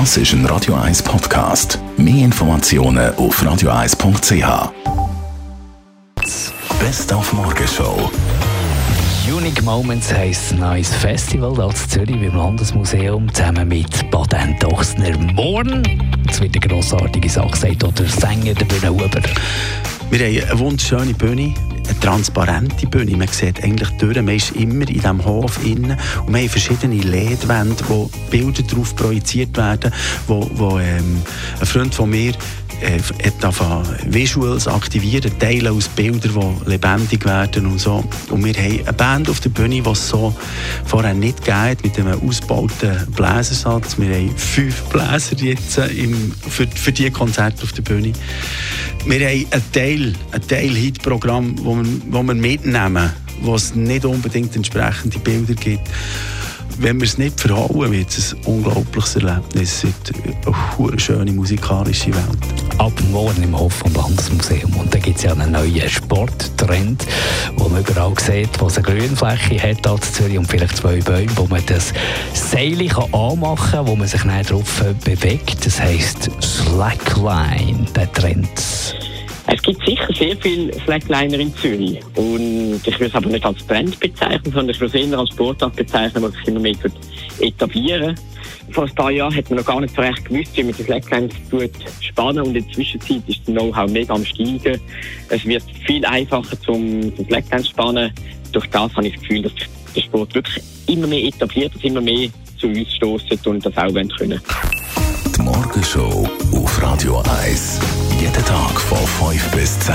Das ist ein Radio 1 Podcast. Mehr Informationen auf radio1.ch. Best auf Morgenshow. Unique Moments heisst ein neues Festival hier in Zürich beim Landesmuseum zusammen mit Baden Dochsner Morn. Es wird eine grossartige Sache gesagt, oder Sänger der Bühne Huber. Wir haben eine wunderschöne Bühne, eine transparente Bühne. Man sieht eigentlich durch, man ist immer in diesem Hof innen und wir haben verschiedene LED-Wände, wo Bilder darauf projiziert werden, wo, wo ähm, ein Freund von mir äh, Visuals aktivieren, Teile aus Bildern, die lebendig werden und so. Und wir haben eine Band auf der Bühne, die es so vorher nicht geht, mit einem ausgebauten Bläsersatz. Wir haben fünf Bläser jetzt äh, im, für, für diese Konzerte auf der Bühne. Wir haben ein Teil, ein Teil-Hit-Programm, das wir, wir mitnehmen, wo es nicht unbedingt entsprechende Bilder gibt wenn wir es nicht verhauen, wird es ein unglaubliches Erlebnis. Es wird eine schöne musikalische Welt. Ab morgen im Hof vom Landesmuseum. Und da gibt es ja einen neuen Sporttrend, wo man überall sieht, wo es eine Grünfläche hat als Zürich und vielleicht zwei Bäume, wo man das Seil anmachen kann, wo man sich nicht drauf bewegt. Das heisst Slackline, der Trend. Es gibt sicher sehr viele Slackliner in Zürich. Und ich würde es aber nicht als Trend bezeichnen, sondern ich würde es eher als Sportart bezeichnen, die sich immer mehr etablieren Vor ein paar Jahren hat man noch gar nicht so recht gewusst, wie man die Slacklines spannen und in der Zwischenzeit ist das Know-how mega am steigen. Es wird viel einfacher zum, zum Slacklines spannen. Durch das habe ich das Gefühl, dass der Sport wirklich immer mehr etabliert, dass immer mehr zu uns stoßen und das auch können. Die Morgenshow auf Radio 1. Jeden Tag von 5 bis 10.